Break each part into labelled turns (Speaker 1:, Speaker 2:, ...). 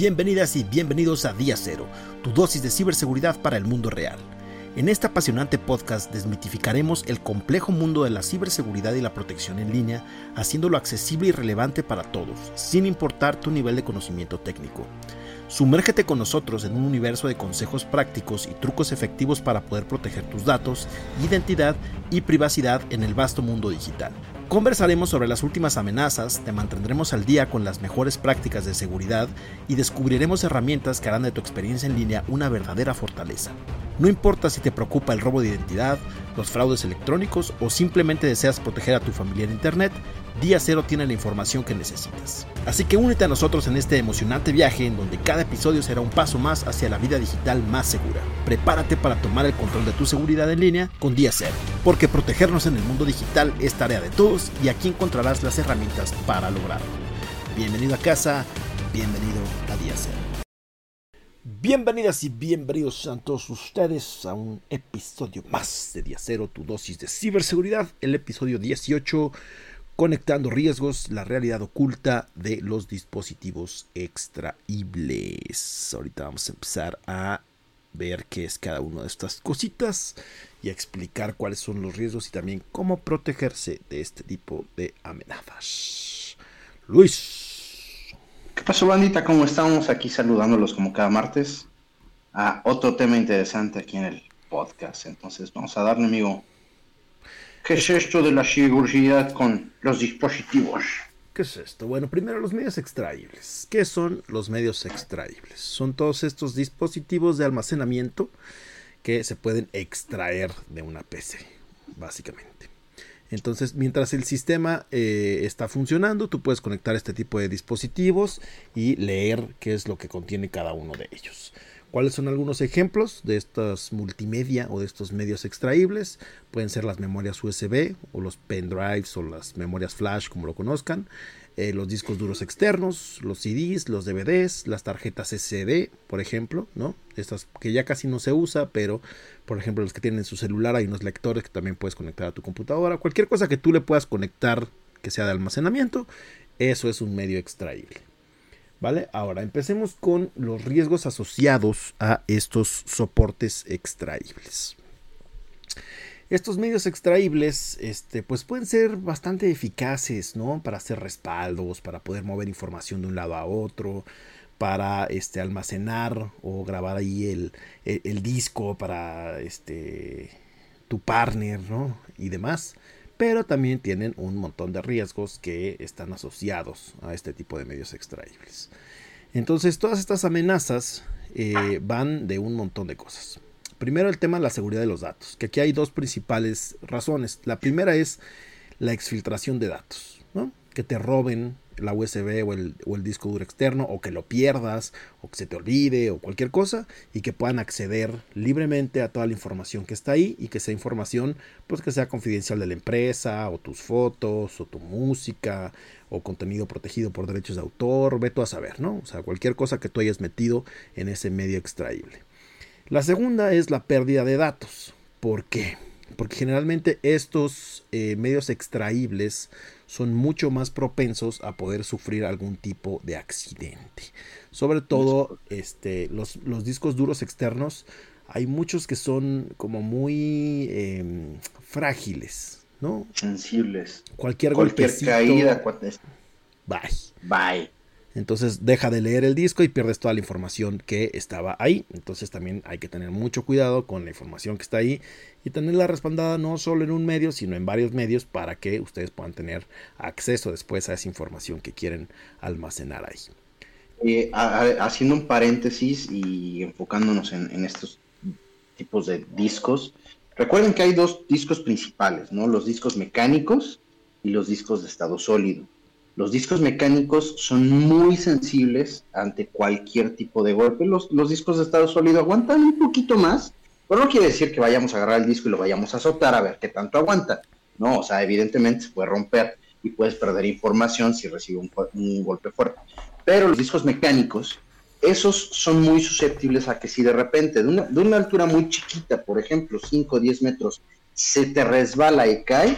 Speaker 1: Bienvenidas y bienvenidos a Día Cero, tu dosis de ciberseguridad para el mundo real. En este apasionante podcast desmitificaremos el complejo mundo de la ciberseguridad y la protección en línea, haciéndolo accesible y relevante para todos, sin importar tu nivel de conocimiento técnico. Sumérgete con nosotros en un universo de consejos prácticos y trucos efectivos para poder proteger tus datos, identidad y privacidad en el vasto mundo digital. Conversaremos sobre las últimas amenazas, te mantendremos al día con las mejores prácticas de seguridad y descubriremos herramientas que harán de tu experiencia en línea una verdadera fortaleza. No importa si te preocupa el robo de identidad, los fraudes electrónicos o simplemente deseas proteger a tu familia en Internet, Día Cero tiene la información que necesitas. Así que únete a nosotros en este emocionante viaje en donde cada episodio será un paso más hacia la vida digital más segura. Prepárate para tomar el control de tu seguridad en línea con Día Cero, porque protegernos en el mundo digital es tarea de todos y aquí encontrarás las herramientas para lograrlo. Bienvenido a casa, bienvenido a Día Cero. Bienvenidas y bienvenidos a todos ustedes a un episodio más de Día Cero, tu dosis de ciberseguridad, el episodio 18 conectando riesgos, la realidad oculta de los dispositivos extraíbles. Ahorita vamos a empezar a ver qué es cada una de estas cositas y a explicar cuáles son los riesgos y también cómo protegerse de este tipo de amenazas. Luis.
Speaker 2: ¿Qué pasó, bandita? ¿Cómo estamos? Aquí saludándolos como cada martes a otro tema interesante aquí en el podcast. Entonces, vamos a darle, amigo. ¿Qué es esto de la seguridad con los dispositivos?
Speaker 1: ¿Qué es esto? Bueno, primero los medios extraíbles. ¿Qué son los medios extraíbles? Son todos estos dispositivos de almacenamiento que se pueden extraer de una PC, básicamente. Entonces, mientras el sistema eh, está funcionando, tú puedes conectar este tipo de dispositivos y leer qué es lo que contiene cada uno de ellos. ¿Cuáles son algunos ejemplos de estas multimedia o de estos medios extraíbles? Pueden ser las memorias USB o los pendrives o las memorias flash, como lo conozcan, eh, los discos duros externos, los CDs, los DVDs, las tarjetas SD, por ejemplo, ¿no? Estas que ya casi no se usa, pero por ejemplo los que tienen en su celular hay unos lectores que también puedes conectar a tu computadora. Cualquier cosa que tú le puedas conectar que sea de almacenamiento, eso es un medio extraíble. ¿Vale? Ahora empecemos con los riesgos asociados a estos soportes extraíbles. Estos medios extraíbles, este, pues pueden ser bastante eficaces, ¿no? Para hacer respaldos, para poder mover información de un lado a otro, para este, almacenar o grabar ahí el, el disco para este, tu partner, ¿no? Y demás pero también tienen un montón de riesgos que están asociados a este tipo de medios extraíbles. Entonces, todas estas amenazas eh, van de un montón de cosas. Primero el tema de la seguridad de los datos, que aquí hay dos principales razones. La primera es la exfiltración de datos, ¿no? que te roben la USB o el, disco duro externo o que lo pierdas o que se te olvide o cualquier cosa y que puedan acceder libremente a toda la información que está ahí y que sea información pues que sea confidencial de la empresa o tus fotos o tu música o contenido protegido por derechos de autor, ve tú a saber, ¿no? O sea, cualquier cosa que tú hayas metido en ese medio extraíble. La segunda es la pérdida de datos. ¿Por qué? Porque generalmente estos eh, medios extraíbles son mucho más propensos a poder sufrir algún tipo de accidente. Sobre todo este, los, los discos duros externos, hay muchos que son como muy em, frágiles, ¿no?
Speaker 2: Sensibles.
Speaker 1: Cualquier,
Speaker 2: Cualquier caída.
Speaker 1: Bye.
Speaker 2: Bye.
Speaker 1: Entonces deja de leer el disco y pierdes toda la información que estaba ahí. Entonces también hay que tener mucho cuidado con la información que está ahí y tenerla respaldada no solo en un medio, sino en varios medios para que ustedes puedan tener acceso después a esa información que quieren almacenar ahí.
Speaker 2: Eh, haciendo un paréntesis y enfocándonos en, en, estos tipos de discos, recuerden que hay dos discos principales, ¿no? Los discos mecánicos y los discos de estado sólido. Los discos mecánicos son muy sensibles ante cualquier tipo de golpe. Los, discos de estado sólido aguantan un poquito más, pero no quiere decir que vayamos a agarrar el disco y lo vayamos a azotar a ver qué tanto aguanta. No, o sea, evidentemente se puede romper y puedes perder información si recibe un, golpe fuerte. Pero los discos mecánicos, esos son muy susceptibles a que si de repente, de una, de una altura muy chiquita, por ejemplo, 5 o 10 metros, se te resbala y cae,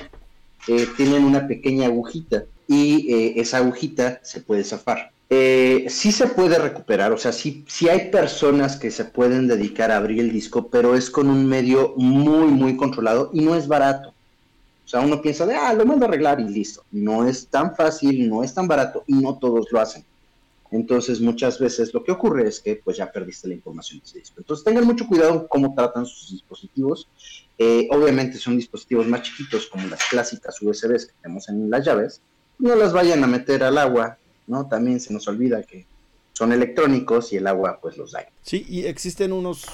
Speaker 2: eh, tienen una pequeña agujita y eh, esa agujita se puede zafar. Eh, sí se puede recuperar, o sea, sí, sí hay personas que se pueden dedicar a abrir el disco, pero es con un medio muy, muy controlado y no es barato. O sea, uno piensa de, ah, lo mando a arreglar y listo. No es tan fácil, no es tan barato y no todos lo hacen. Entonces, muchas veces lo que ocurre es que pues ya perdiste la información de ese disco. Entonces, tengan mucho cuidado cómo tratan sus dispositivos. Eh, obviamente son dispositivos más chiquitos como las clásicas USBs que tenemos en las llaves. No las vayan a meter al agua ¿no? También se nos olvida que son electrónicos y el agua pues los da.
Speaker 1: Sí, y existen unos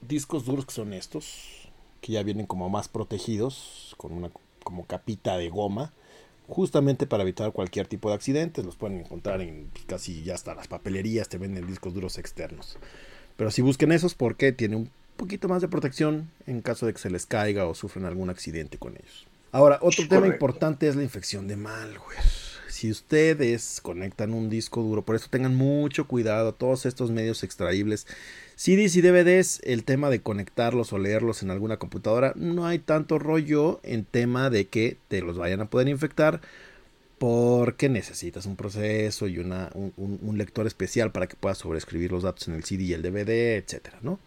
Speaker 1: discos duros que son estos, que ya vienen como más protegidos, con una como capita de goma, justamente para evitar cualquier tipo de accidentes. Los pueden encontrar en casi ya hasta las papelerías, te venden discos duros externos. Pero si busquen esos porque tiene un poquito más de protección en caso de que se les caiga o sufran algún accidente con ellos. Ahora, otro tema importante es la infección de malware. Si ustedes conectan un disco duro, por eso tengan mucho cuidado, todos estos medios extraíbles, CDs y DVDs, el tema de conectarlos o leerlos en alguna computadora, no hay tanto rollo en tema de que te los vayan a poder infectar porque necesitas un proceso y una, un, lector especial para que puedas sobreescribir los datos en el CD y el DVD, etcétera, ¿no?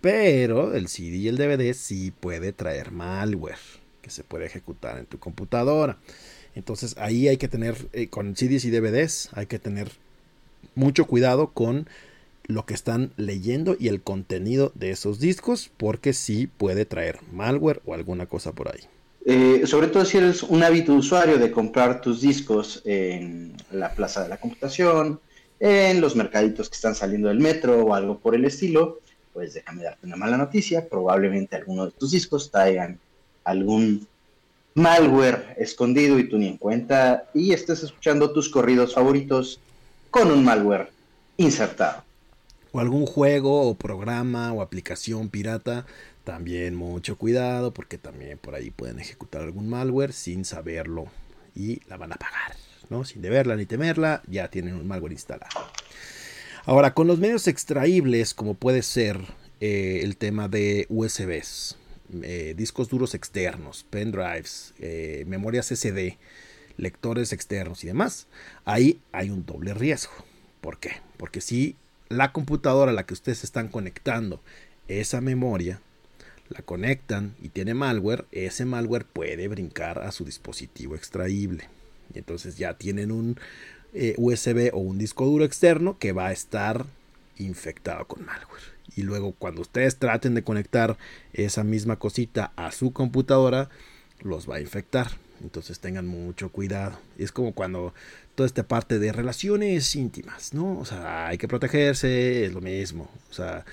Speaker 1: Pero el CD y el DVD sí puede traer malware que se puede ejecutar en tu computadora. Entonces ahí hay que tener, eh, con CDs y DVDs, hay que tener mucho cuidado con lo que están leyendo y el contenido de esos discos, porque sí puede traer malware o alguna cosa por ahí.
Speaker 2: Eh, sobre todo si eres un hábito usuario de comprar tus discos en la plaza de la computación, en los mercaditos que están saliendo del metro o algo por el estilo, pues déjame darte una mala noticia, probablemente algunos de tus discos traigan algún malware escondido y tú ni en cuenta y estés escuchando tus corridos favoritos con un malware insertado.
Speaker 1: O algún juego o programa o aplicación pirata, también mucho cuidado porque también por ahí pueden ejecutar algún malware sin saberlo y la van a pagar, ¿no? Sin deberla ni temerla, ya tienen un malware instalado. Ahora, con los medios extraíbles, como puede ser eh, el tema de USBs, eh, discos duros externos, pendrives, eh, memorias SD, lectores externos y demás, ahí hay un doble riesgo. ¿Por qué? Porque si la computadora a la que ustedes están conectando esa memoria, la conectan y tiene malware, ese malware puede brincar a su dispositivo extraíble. Y entonces ya tienen un eh, USB o un disco duro externo que va a estar infectado con malware y luego cuando ustedes traten de conectar esa misma cosita a su computadora, los va a infectar. Entonces tengan mucho cuidado. Es como cuando toda esta parte de relaciones íntimas, ¿no? O sea, hay que protegerse, es lo mismo. O sea,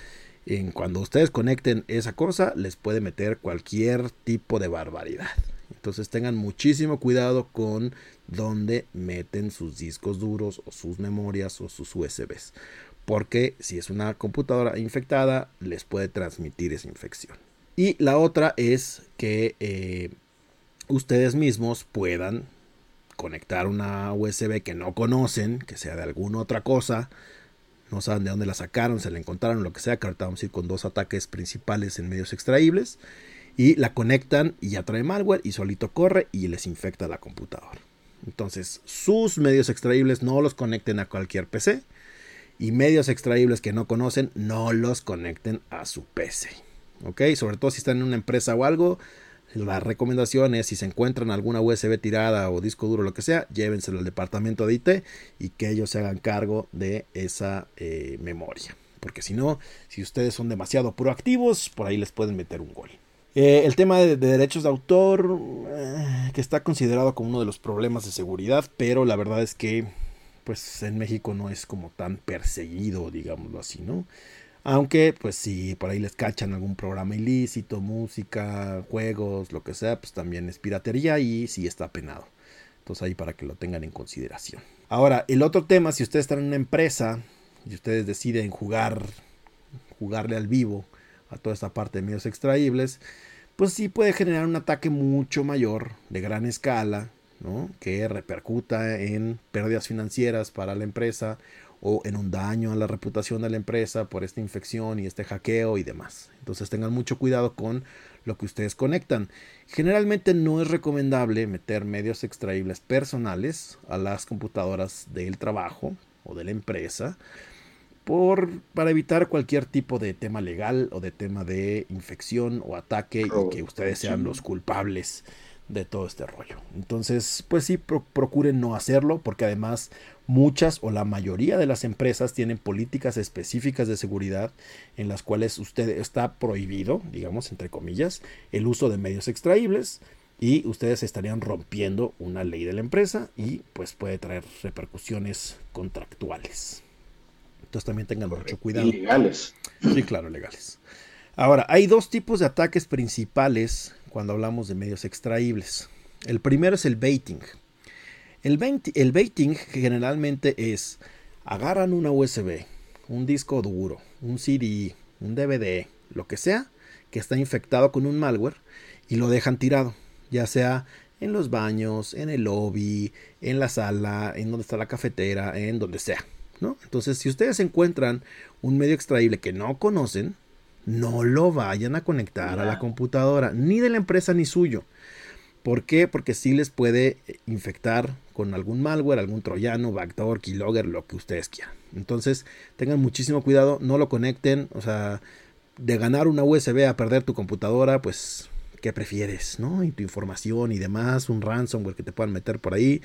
Speaker 1: en cuando ustedes conecten esa cosa, les puede meter cualquier tipo de barbaridad. Entonces tengan muchísimo cuidado con dónde meten sus discos duros o sus memorias o sus USBs porque si es una computadora infectada les puede transmitir esa infección. Y la otra es que eh, ustedes mismos puedan conectar una USB que no conocen, que sea de alguna otra cosa, no saben de dónde la sacaron, se la encontraron, lo que sea, que ahorita vamos a ir con dos ataques principales en medios extraíbles, y la conectan y ya trae malware y solito corre y les infecta la computadora. Entonces, sus medios extraíbles no los conecten a cualquier PC, y medios extraíbles que no conocen, no los conecten a su PC. ¿Ok? Sobre todo si están en una empresa o algo, la recomendación es si se encuentran alguna USB tirada o disco duro, lo que sea, llévenselo al departamento de IT y que ellos se hagan cargo de esa eh, memoria. Porque si no, si ustedes son demasiado proactivos, por ahí les pueden meter un gol. Eh, el tema de, derechos de autor, eh, que está considerado como uno de los problemas de seguridad, pero la verdad es que pues en México no es como tan perseguido, digámoslo así, ¿no? Aunque, pues si por ahí les cachan algún programa ilícito, música, juegos, lo que sea, pues también es piratería y sí está penado. Entonces ahí para que lo tengan en consideración. Ahora, el otro tema, si ustedes están en una empresa y ustedes deciden jugar, jugarle al vivo a toda esta parte de medios extraíbles, pues sí puede generar un ataque mucho mayor, de gran escala, que repercuta en pérdidas financieras para la empresa o en un daño a la reputación de la empresa por esta infección y este hackeo y demás. Entonces tengan mucho cuidado con lo que ustedes conectan. Generalmente no es recomendable meter medios extraíbles personales a las computadoras del trabajo o de la empresa por, para evitar cualquier tipo de tema legal o de tema de infección o ataque y que ustedes sean los culpables de todo este rollo. Entonces, pues sí, procuren no hacerlo porque además muchas o la mayoría de las empresas tienen políticas específicas de seguridad en las cuales usted está prohibido, digamos, entre comillas, el uso de medios extraíbles y ustedes estarían rompiendo una ley de la empresa y pues puede traer repercusiones contractuales. Entonces también tengan mucho cuidado.
Speaker 2: Legales.
Speaker 1: Sí, claro, legales. Ahora, hay dos tipos de ataques principales cuando hablamos de medios extraíbles. El primero es el baiting. El, el baiting generalmente es agarran una USB, un disco duro, un CD, un DVD, lo que sea, que está infectado con un malware y lo dejan tirado, ya sea en los baños, en el lobby, en la sala, en donde está la cafetera, en donde sea. ¿no? Entonces, si ustedes encuentran un medio extraíble que no conocen, no lo vayan a conectar a la computadora, ni de la empresa ni suyo. ¿Por qué? Porque sí les puede infectar con algún malware, algún troyano, backdoor, keylogger, lo que ustedes quieran. Entonces, tengan muchísimo cuidado, no lo conecten, o sea, de ganar una USB a perder tu computadora, pues, ¿qué prefieres? ¿No? Y tu información y demás, un ransomware que te puedan meter por ahí.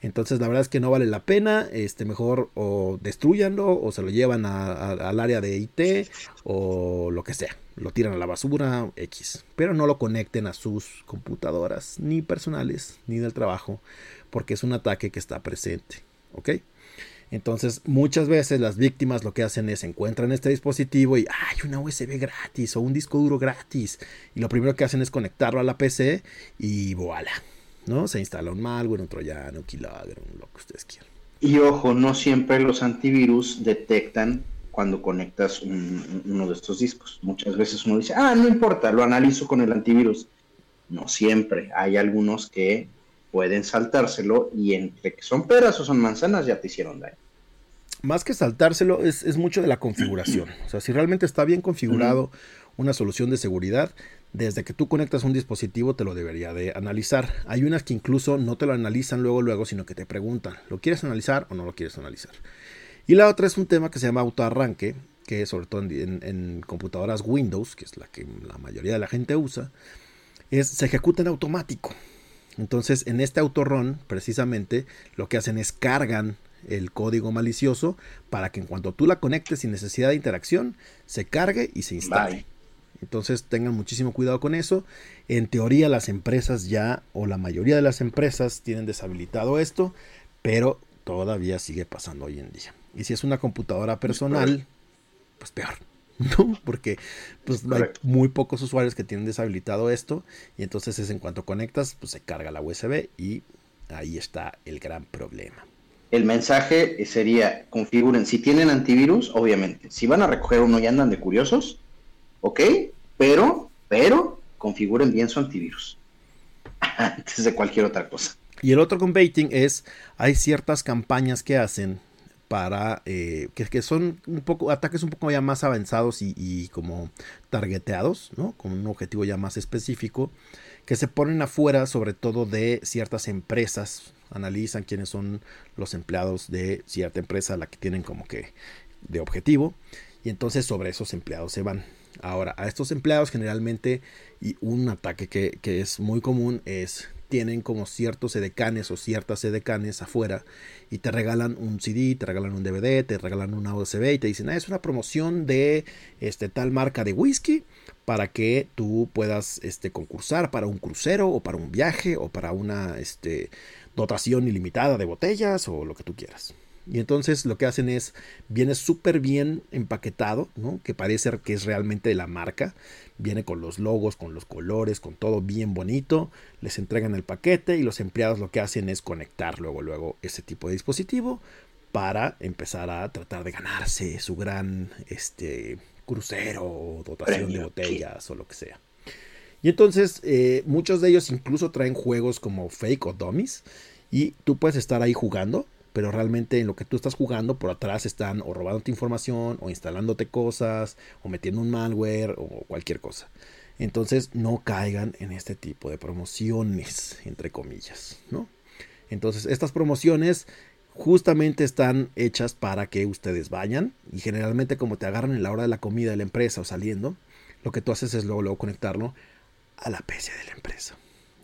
Speaker 1: Entonces la verdad es que no vale la pena, este mejor o destruyanlo o se lo llevan al área de IT o lo que sea, lo tiran a la basura X, pero no lo conecten a sus computadoras ni personales ni del trabajo porque es un ataque que está presente, ¿ok? Entonces, muchas veces las víctimas lo que hacen es encuentran este dispositivo y hay una USB gratis o un disco duro gratis. Y lo primero que hacen es conectarlo a la PC y voilà. ¿no? Se instala un malware, un troyano, un keylogger, lo que ustedes quieran.
Speaker 2: Y ojo, no siempre los antivirus detectan cuando conectas uno de estos discos. Muchas veces uno dice, ah, no importa, lo analizo con el antivirus. No siempre. Hay algunos que pueden saltárselo y entre que son peras o son manzanas ya te hicieron daño.
Speaker 1: Más que saltárselo, es, es mucho de la configuración. O sea, si realmente está bien configurado una solución de seguridad, desde que tú conectas un dispositivo te lo debería de analizar. Hay unas que incluso no te lo analizan luego luego, sino que te preguntan, ¿lo quieres analizar o no lo quieres analizar? Y la otra es un tema que se llama autoarranque, que sobre todo en, computadoras Windows, que es la que la mayoría de la gente usa, es, se ejecuta en automático. Entonces, en este autorrun, precisamente, lo que hacen es cargan el código malicioso para que en cuanto tú la conectes sin necesidad de interacción, se cargue y se instale. Entonces tengan muchísimo cuidado con eso. En teoría las empresas ya, o la mayoría de las empresas tienen deshabilitado esto, pero todavía sigue pasando hoy en día. Y si es una computadora personal, pues peor. ¿no? Porque pues, hay muy pocos usuarios que tienen deshabilitado esto y entonces es en cuanto conectas, pues se carga la USB y ahí está el gran problema.
Speaker 2: El mensaje sería, configuren, si tienen antivirus, obviamente, si van a recoger uno y andan de curiosos, ¿ok? Pero, pero, configuren bien su antivirus antes de cualquier otra cosa.
Speaker 1: Y el otro con baiting es, hay ciertas campañas que hacen para, eh, que, son un poco, ataques un poco ya más avanzados y, como targeteados, ¿no? Con un objetivo ya más específico, que se ponen afuera sobre todo de ciertas empresas, analizan quiénes son los empleados de cierta empresa, la que tienen como que de objetivo, y entonces sobre esos empleados se van. Ahora, a estos empleados generalmente, y un ataque que, es muy común es tienen como ciertos edecanes o ciertas edecanes afuera y te regalan un CD, te regalan un DVD, te regalan una USB y te dicen, ah, es una promoción de este, tal marca de whisky para que tú puedas este, concursar para un crucero o para un viaje o para una este, dotación ilimitada de botellas o lo que tú quieras. Y entonces lo que hacen es, viene súper bien empaquetado, ¿no? que parece que es realmente de la marca. Viene con los logos, con los colores, con todo bien bonito. Les entregan el paquete y los empleados lo que hacen es conectar luego, luego ese tipo de dispositivo para empezar a tratar de ganarse su gran este, crucero, dotación de botellas o lo que sea. Y entonces eh, muchos de ellos incluso traen juegos como fake o dummies y tú puedes estar ahí jugando pero realmente en lo que tú estás jugando por atrás están o robándote información o instalándote cosas o metiendo un malware o cualquier cosa. Entonces no caigan en este tipo de promociones, entre comillas, ¿no? Entonces estas promociones justamente están hechas para que ustedes vayan y generalmente como te agarran en la hora de la comida de la empresa o saliendo, lo que tú haces es luego, luego conectarlo a la PC de la empresa.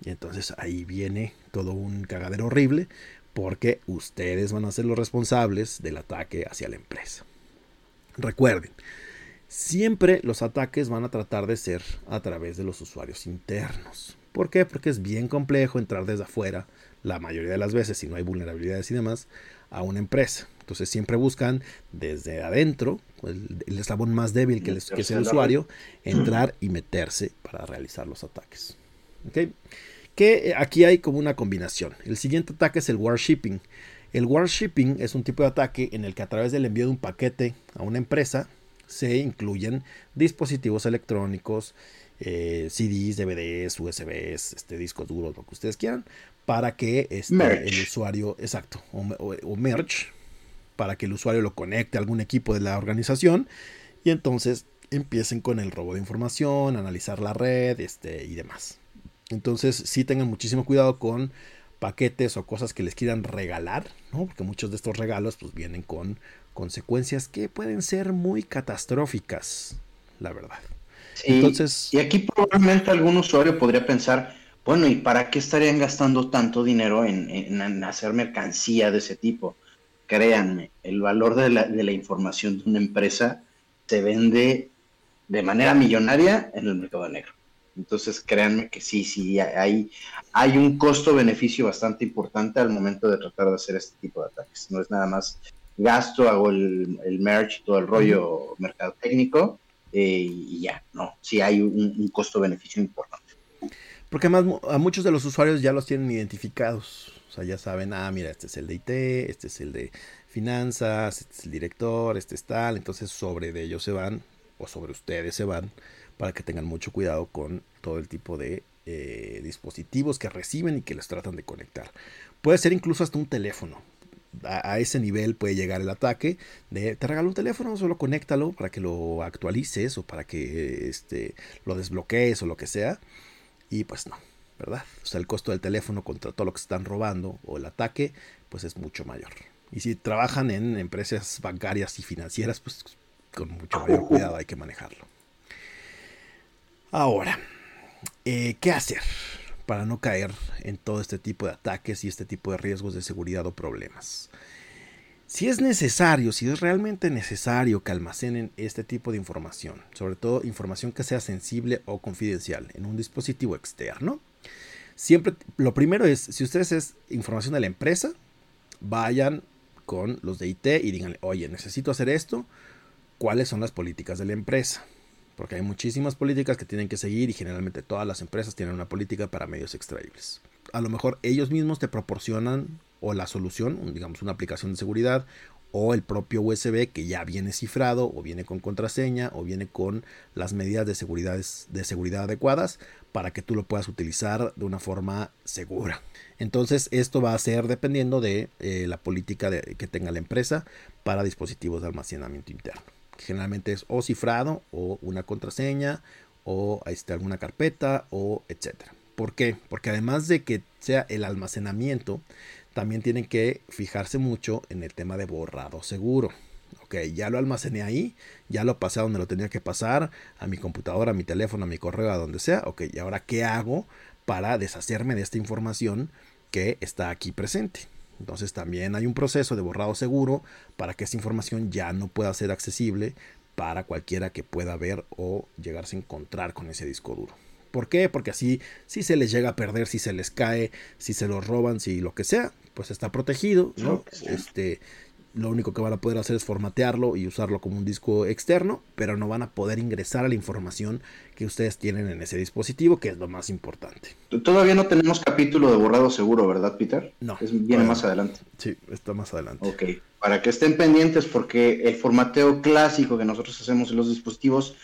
Speaker 1: Y entonces ahí viene todo un cagadero horrible porque ustedes van a ser los responsables del ataque hacia la empresa. Recuerden, siempre los ataques van a tratar de ser a través de los usuarios internos. ¿Por qué? Porque es bien complejo entrar desde afuera, la mayoría de las veces, si no hay vulnerabilidades y demás, a una empresa. Entonces siempre buscan desde adentro, el, eslabón más débil que, es el usuario, entrar y meterse para realizar los ataques. Que eh, aquí hay como una combinación. El siguiente ataque es el warshipping. El warshipping es un tipo de ataque en el que a través del envío de un paquete a una empresa se incluyen dispositivos electrónicos, eh, CDs, DVDs, USBs, este, discos duros, lo que ustedes quieran, para que este, el usuario, exacto, o, merge, para que el usuario lo conecte a algún equipo de la organización y entonces empiecen con el robo de información, analizar la red este, y demás. Entonces sí tengan muchísimo cuidado con paquetes o cosas que les quieran regalar, ¿no? porque muchos de estos regalos pues, vienen con consecuencias que pueden ser muy catastróficas, la verdad.
Speaker 2: Entonces, y aquí probablemente algún usuario podría pensar, bueno, ¿y para qué estarían gastando tanto dinero en, hacer mercancía de ese tipo? Créanme, el valor de la, de la información de una empresa se vende de manera millonaria en el mercado negro. Entonces, créanme que sí, sí, hay, hay un costo-beneficio bastante importante al momento de tratar de hacer este tipo de ataques. No es nada más gasto, hago el, el merch, todo el rollo mercado técnico eh, y ya, no, sí hay un, costo-beneficio importante.
Speaker 1: Porque además a muchos de los usuarios ya los tienen identificados. O sea, ya saben, ah, mira, este es el de IT, este es el de finanzas, este es el director, este es tal. Entonces sobre de ellos se van, o sobre ustedes se van, para que tengan mucho cuidado con todo el tipo de eh, dispositivos que reciben y que les tratan de conectar. Puede ser incluso hasta un teléfono. A, ese nivel puede llegar el ataque de te regalo un teléfono, solo conéctalo para que lo actualices o para que este, lo desbloquees o lo que sea. Y pues no, ¿verdad? O sea, el costo del teléfono contra todo lo que están robando o el ataque, pues es mucho mayor. Y si trabajan en empresas bancarias y financieras, pues con mucho mayor cuidado hay que manejarlo. Ahora, eh, ¿qué hacer para no caer en todo este tipo de ataques y este tipo de riesgos de seguridad o problemas? Si es necesario, si es realmente necesario que almacenen este tipo de información, sobre todo información que sea sensible o confidencial en un dispositivo externo, siempre lo primero es, si ustedes es información de la empresa, vayan con los de IT y díganle, oye, necesito hacer esto, ¿cuáles son las políticas de la empresa? Porque hay muchísimas políticas que tienen que seguir y generalmente todas las empresas tienen una política para medios extraíbles. A lo mejor ellos mismos te proporcionan o la solución, digamos una aplicación de seguridad o el propio USB que ya viene cifrado o viene con contraseña o viene con las medidas de seguridad, de seguridad adecuadas para que tú lo puedas utilizar de una forma segura. Entonces esto va a ser dependiendo de eh, la política que tenga la empresa para dispositivos de almacenamiento interno generalmente es o cifrado o una contraseña o este, alguna carpeta o etcétera. ¿Por qué? Porque además de que sea el almacenamiento, también tienen que fijarse mucho en el tema de borrado seguro. Ok, ya lo almacené ahí, ya lo pasé a donde lo tenía que pasar, a mi computadora, a mi teléfono, a mi correo, a donde sea. Ok, y ahora qué hago para deshacerme de esta información que está aquí presente. Entonces también hay un proceso de borrado seguro para que esa información ya no pueda ser accesible para cualquiera que pueda ver o llegarse a encontrar con ese disco duro. ¿Por qué? Porque así si se les llega a perder, si se les cae, si se los roban, si lo que sea, pues está protegido, ¿no? Este, lo único que van a poder hacer es formatearlo y usarlo como un disco externo, pero no van a poder ingresar a la información que ustedes tienen en ese dispositivo, que es lo más importante.
Speaker 2: Todavía no tenemos capítulo de borrado seguro, ¿verdad, Peter?
Speaker 1: No.
Speaker 2: Es, viene más adelante.
Speaker 1: Sí, está más adelante.
Speaker 2: Ok, para que estén pendientes porque el formateo clásico que nosotros hacemos en los dispositivos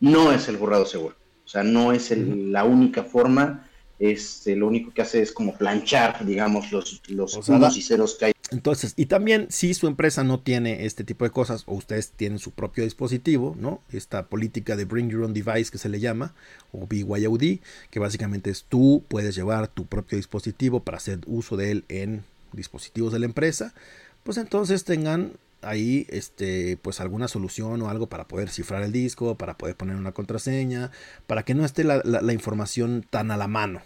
Speaker 2: no es el borrado seguro. O sea, no es la única forma este, lo único que hace es como planchar, digamos, los, los y ceros que hay
Speaker 1: Entonces, y también si su empresa no tiene este tipo de cosas o ustedes tienen su propio dispositivo, ¿no? Esta política de Bring Your Own Device que se le llama, o BYOD, que básicamente es tú puedes llevar tu propio dispositivo para hacer uso de él en dispositivos de la empresa, pues entonces tengan ahí este pues alguna solución o algo para poder cifrar el disco, para poder poner una contraseña, para que no esté la, la información tan a la mano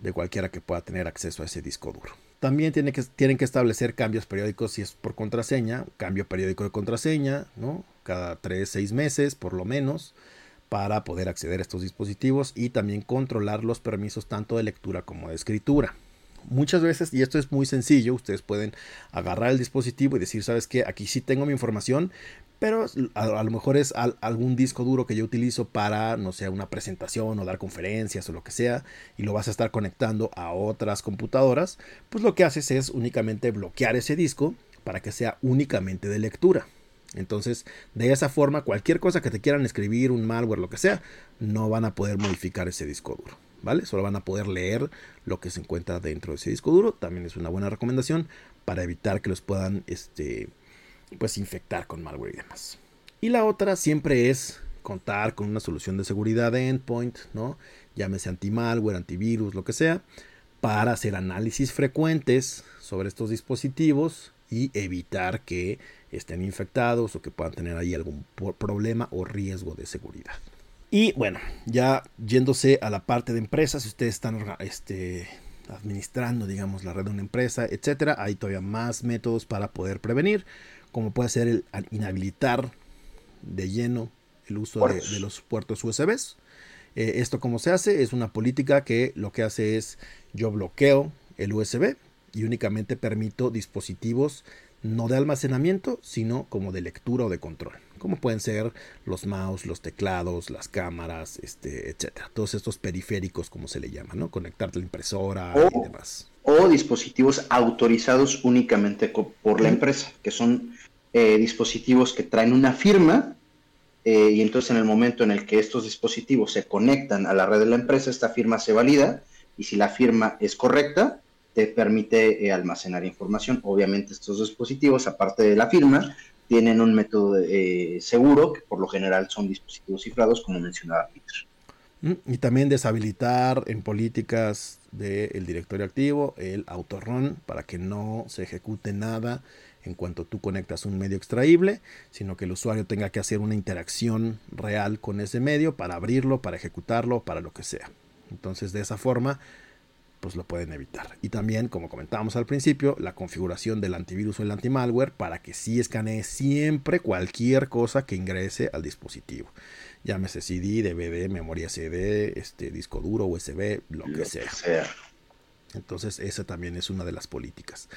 Speaker 1: de cualquiera que pueda tener acceso a ese disco duro. También tiene que, tienen que establecer cambios periódicos si es por contraseña, cambio periódico de contraseña, ¿no? Cada 3, 6 meses por lo menos, para poder acceder a estos dispositivos y también controlar los permisos tanto de lectura como de escritura. Muchas veces, y esto es muy sencillo, ustedes pueden agarrar el dispositivo y decir, ¿sabes qué? Aquí sí tengo mi información, pero a, lo mejor es algún disco duro que yo utilizo para, no sé, una presentación o dar conferencias o lo que sea, y lo vas a estar conectando a otras computadoras, pues lo que haces es únicamente bloquear ese disco para que sea únicamente de lectura. Entonces, de esa forma, cualquier cosa que te quieran escribir, un malware, lo que sea, no van a poder modificar ese disco duro. ¿Vale? Solo van a poder leer lo que se encuentra dentro de ese disco duro. También es una buena recomendación para evitar que los puedan este, pues infectar con malware y demás. Y la otra siempre es contar con una solución de seguridad de endpoint, ¿no? Llámese anti-malware, antivirus, lo que sea, para hacer análisis frecuentes sobre estos dispositivos y evitar que estén infectados o que puedan tener ahí algún problema o riesgo de seguridad. Y bueno, ya yéndose a la parte de empresas, si ustedes están este, administrando, digamos, la red de una empresa, etcétera, hay todavía más métodos para poder prevenir como puede ser el inhabilitar de lleno el uso de, los puertos USB. Eh, esto como se hace es una política que lo que hace es yo bloqueo el USB y únicamente permito dispositivos no de almacenamiento, sino como de lectura o de control, como pueden ser los mouse, los teclados, las cámaras, este, etcétera. Todos estos periféricos, como se le llama, ¿no? Conectarte la impresora y demás.
Speaker 2: O dispositivos autorizados únicamente por la empresa, que son eh, dispositivos que traen una firma eh, y entonces en el momento en el que estos dispositivos se conectan a la red de la empresa, esta firma se valida y si la firma es correcta, te permite eh, almacenar información. Obviamente estos dispositivos, aparte de la firma, tienen un método seguro, que por lo general son dispositivos cifrados, como mencionaba Peter.
Speaker 1: Mm, y también deshabilitar en políticas del directorio activo el autorrun para que no se ejecute nada en cuanto tú conectas un medio extraíble, sino que el usuario tenga que hacer una interacción real con ese medio para abrirlo, para ejecutarlo, para lo que sea. Entonces de esa forma pues lo pueden evitar. Y también, como comentábamos al principio, la configuración del antivirus o el antimalware para que sí escanee siempre cualquier cosa que ingrese al dispositivo. Llámese CD, DVD, memoria CD, este disco duro, USB, lo, que, sea. que sea. Entonces, esa también es una de las políticas.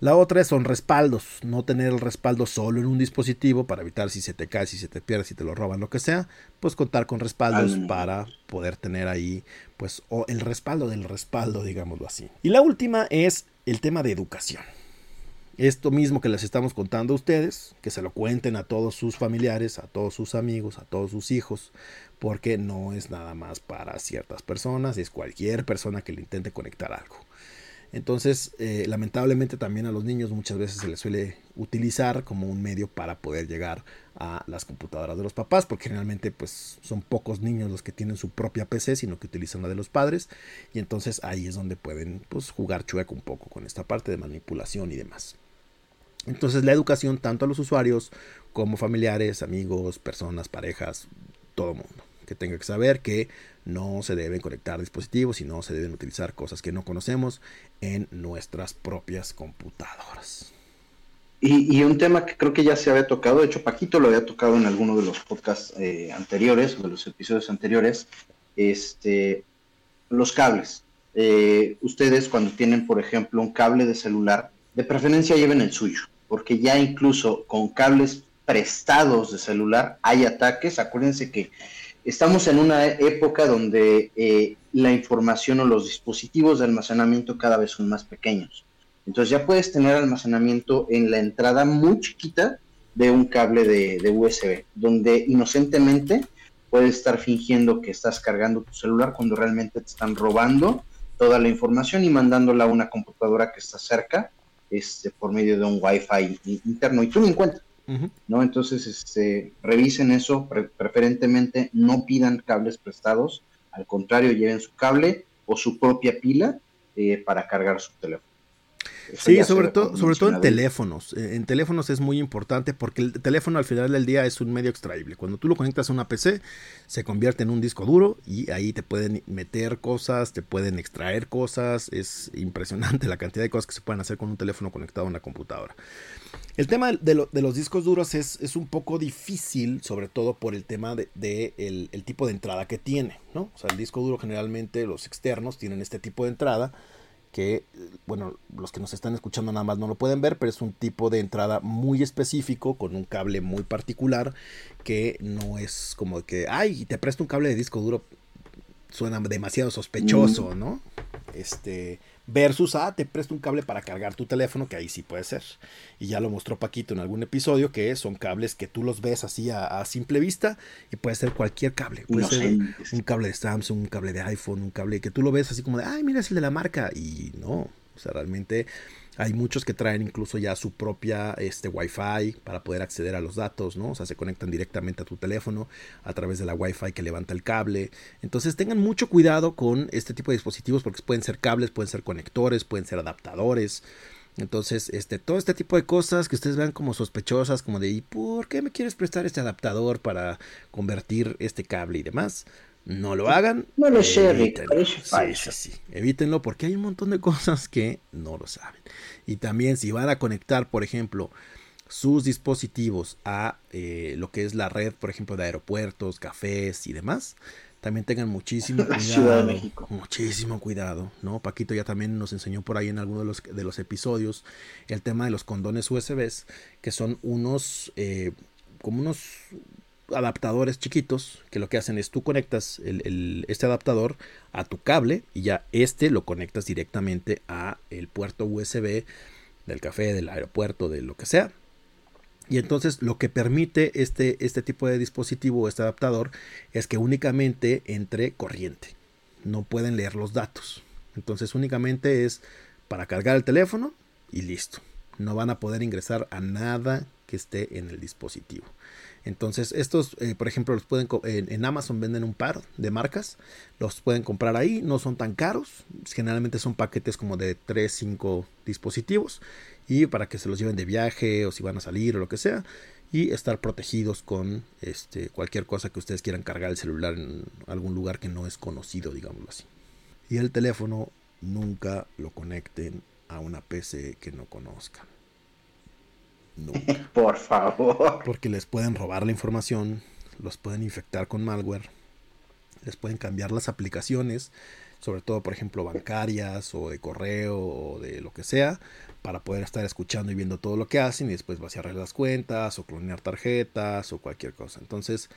Speaker 1: La otra son respaldos, no tener el respaldo solo en un dispositivo para evitar si se te cae, si se te pierde, si te lo roban, lo que sea, pues contar con respaldos para poder tener ahí, pues, o el respaldo del respaldo, digámoslo así. Y la última es el tema de educación. Esto mismo que les estamos contando a ustedes, que se lo cuenten a todos sus familiares, a todos sus amigos, a todos sus hijos, porque no es nada más para ciertas personas, es cualquier persona que le intente conectar algo. Entonces, eh, lamentablemente también a los niños muchas veces se les suele utilizar como un medio para poder llegar a las computadoras de los papás, porque generalmente pues son pocos niños los que tienen su propia PC, sino que utilizan la de los padres, y entonces ahí es donde pueden pues jugar chueco un poco con esta parte de manipulación y demás. Entonces la educación tanto a los usuarios como familiares, amigos, personas, parejas, todo mundo que tenga que saber que no se deben conectar dispositivos y no se deben utilizar cosas que no conocemos en nuestras propias computadoras.
Speaker 2: Y, un tema que creo que ya se había tocado, de hecho Paquito lo había tocado en alguno de los podcasts eh, anteriores o de los episodios anteriores, este, los cables. Eh, ustedes cuando tienen, por ejemplo, un cable de celular, de preferencia lleven el suyo, porque ya incluso con cables prestados de celular hay ataques. Acuérdense que estamos en una época donde eh, la información o los dispositivos de almacenamiento cada vez son más pequeños. Entonces ya puedes tener almacenamiento en la entrada muy chiquita de un cable de, USB, donde inocentemente puedes estar fingiendo que estás cargando tu celular cuando realmente te están robando toda la información y mandándola a una computadora que está cerca este, por medio de un Wi-Fi interno y tú lo encuentras. ¿No? Entonces, este, revisen eso, preferentemente no pidan cables prestados, al contrario, lleven su cable o su propia pila eh, para cargar su teléfono.
Speaker 1: Sí, sobre todo, sobre todo en teléfonos. Eh, en teléfonos es muy importante porque el teléfono al final del día es un medio extraíble. Cuando tú lo conectas a una PC, se convierte en un disco duro y ahí te pueden meter cosas, te pueden extraer cosas. Es impresionante la cantidad de cosas que se pueden hacer con un teléfono conectado a una computadora. El tema de, los discos duros es, un poco difícil, sobre todo por el tema de, el, tipo de entrada que tiene, ¿no? O sea, el disco duro generalmente los externos tienen este tipo de entrada que, bueno, los que nos están escuchando nada más no lo pueden ver, pero es un tipo de entrada muy específico con un cable muy particular que no es como que, ay, te presto un cable de disco duro, suena demasiado sospechoso, mm. ¿no? Este, Versus a te presto un cable para cargar tu teléfono, que ahí sí puede ser. Y ya lo mostró Paquito en algún episodio, que son cables que tú los ves así a, simple vista y puede ser cualquier cable. Puede ser un cable de Samsung, un cable de iPhone, un cable que tú lo ves así como de, ay, mira, es el de la marca. Y no, o sea, realmente hay muchos que traen incluso ya su propia este, Wi-Fi para poder acceder a los datos, ¿no? O sea, se conectan directamente a tu teléfono a través de la Wi-Fi que levanta el cable. Entonces tengan mucho cuidado con este tipo de dispositivos porque pueden ser cables, pueden ser conectores, pueden ser adaptadores. Entonces, este, todo este tipo de cosas que ustedes vean como sospechosas, como de ¿y por qué me quieres prestar este adaptador para convertir este cable y demás? No lo hagan.
Speaker 2: No lo sé,
Speaker 1: Sí, sí, sí. Evítenlo porque hay un montón de cosas que no lo saben. Y también si van a conectar, por ejemplo, sus dispositivos a eh, lo que es la red, por ejemplo, de aeropuertos, cafés y demás, también tengan muchísimo cuidado. Muchísimo cuidado, ¿no? Paquito ya también nos enseñó por ahí en alguno de los, de los episodios el tema de los condones USBs, que son unos, eh, como unos adaptadores chiquitos que lo que hacen es tú conectas este adaptador a tu cable y ya este lo conectas directamente a el puerto USB del café, del aeropuerto, de lo que sea. Y entonces lo que permite este, este tipo de dispositivo, este adaptador, es que únicamente entre corriente. No pueden leer los datos. Entonces únicamente es para cargar el teléfono y listo. No van a poder ingresar a nada que esté en el dispositivo. Entonces, estos, eh, por ejemplo, los pueden en, Amazon venden un par de marcas, los pueden comprar ahí, no son tan caros, generalmente son paquetes como de 3, 5 dispositivos y para que se los lleven de viaje o si van a salir o lo que sea y estar protegidos con este, cualquier cosa que ustedes quieran cargar el celular en algún lugar que no es conocido, digámoslo así. Y el teléfono nunca lo conecten a una PC que no conozcan.
Speaker 2: Por favor.
Speaker 1: Porque les pueden robar la información, los pueden infectar con malware, les pueden cambiar las aplicaciones, sobre todo, por ejemplo, bancarias o de correo o de lo que sea, para poder estar escuchando y viendo todo lo que hacen y después vaciar las cuentas o clonear tarjetas o cualquier cosa. Entonces,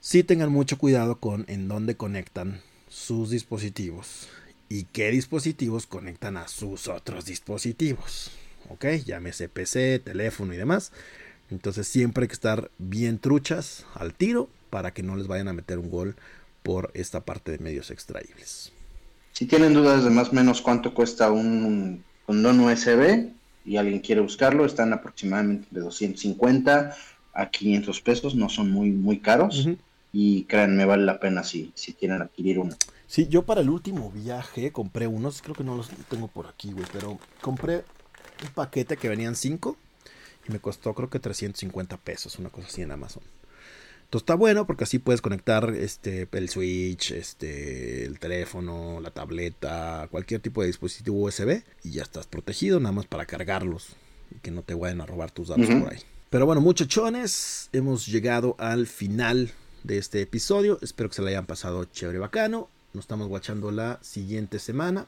Speaker 1: sí tengan mucho cuidado con en dónde conectan sus dispositivos y qué dispositivos conectan a sus otros dispositivos. ¿Ok? Llámese PC, teléfono y demás. Entonces siempre hay que estar bien truchas al tiro para que no les vayan a meter un gol por esta parte de medios extraíbles.
Speaker 2: Si tienen dudas de más o menos cuánto cuesta un condón USB y alguien quiere buscarlo, están aproximadamente de 250 a 500 pesos, no son muy, muy caros. Y créanme, vale la pena si, si quieren adquirir uno.
Speaker 1: Sí, yo para el último viaje compré unos, creo que no los tengo por aquí, güey, pero compré un paquete que venían 5 y me costó creo que 350 pesos, una cosa así en Amazon. Entonces está bueno porque así puedes conectar este, el switch, este, el teléfono, la tableta, cualquier tipo de dispositivo USB y ya estás protegido nada más para cargarlos y que no te vayan a robar tus datos por ahí. Pero bueno, muchachones, hemos llegado al final de este episodio. Espero que se le hayan pasado chévere bacano. Nos estamos guachando la siguiente semana.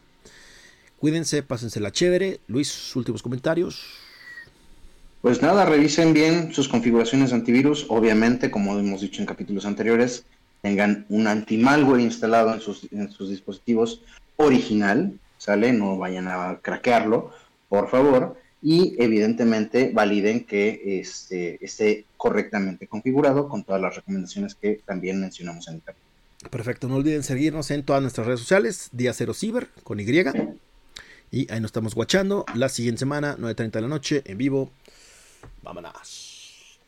Speaker 1: Cuídense, pásensela chévere. Luis, últimos comentarios.
Speaker 2: Pues nada, revisen bien sus configuraciones antivirus. Obviamente, como hemos dicho en capítulos anteriores, tengan un anti-malware instalado en sus, dispositivos original, ¿sale? No vayan a craquearlo, por favor. Y evidentemente validen que este, esté correctamente configurado con todas las recomendaciones que también mencionamos en el capítulo.
Speaker 1: Perfecto, no olviden seguirnos en todas nuestras redes sociales, Día Cero Ciber con Y Y ahí nos estamos guachando la siguiente semana, 9.30 de la noche, en vivo. Vámonos.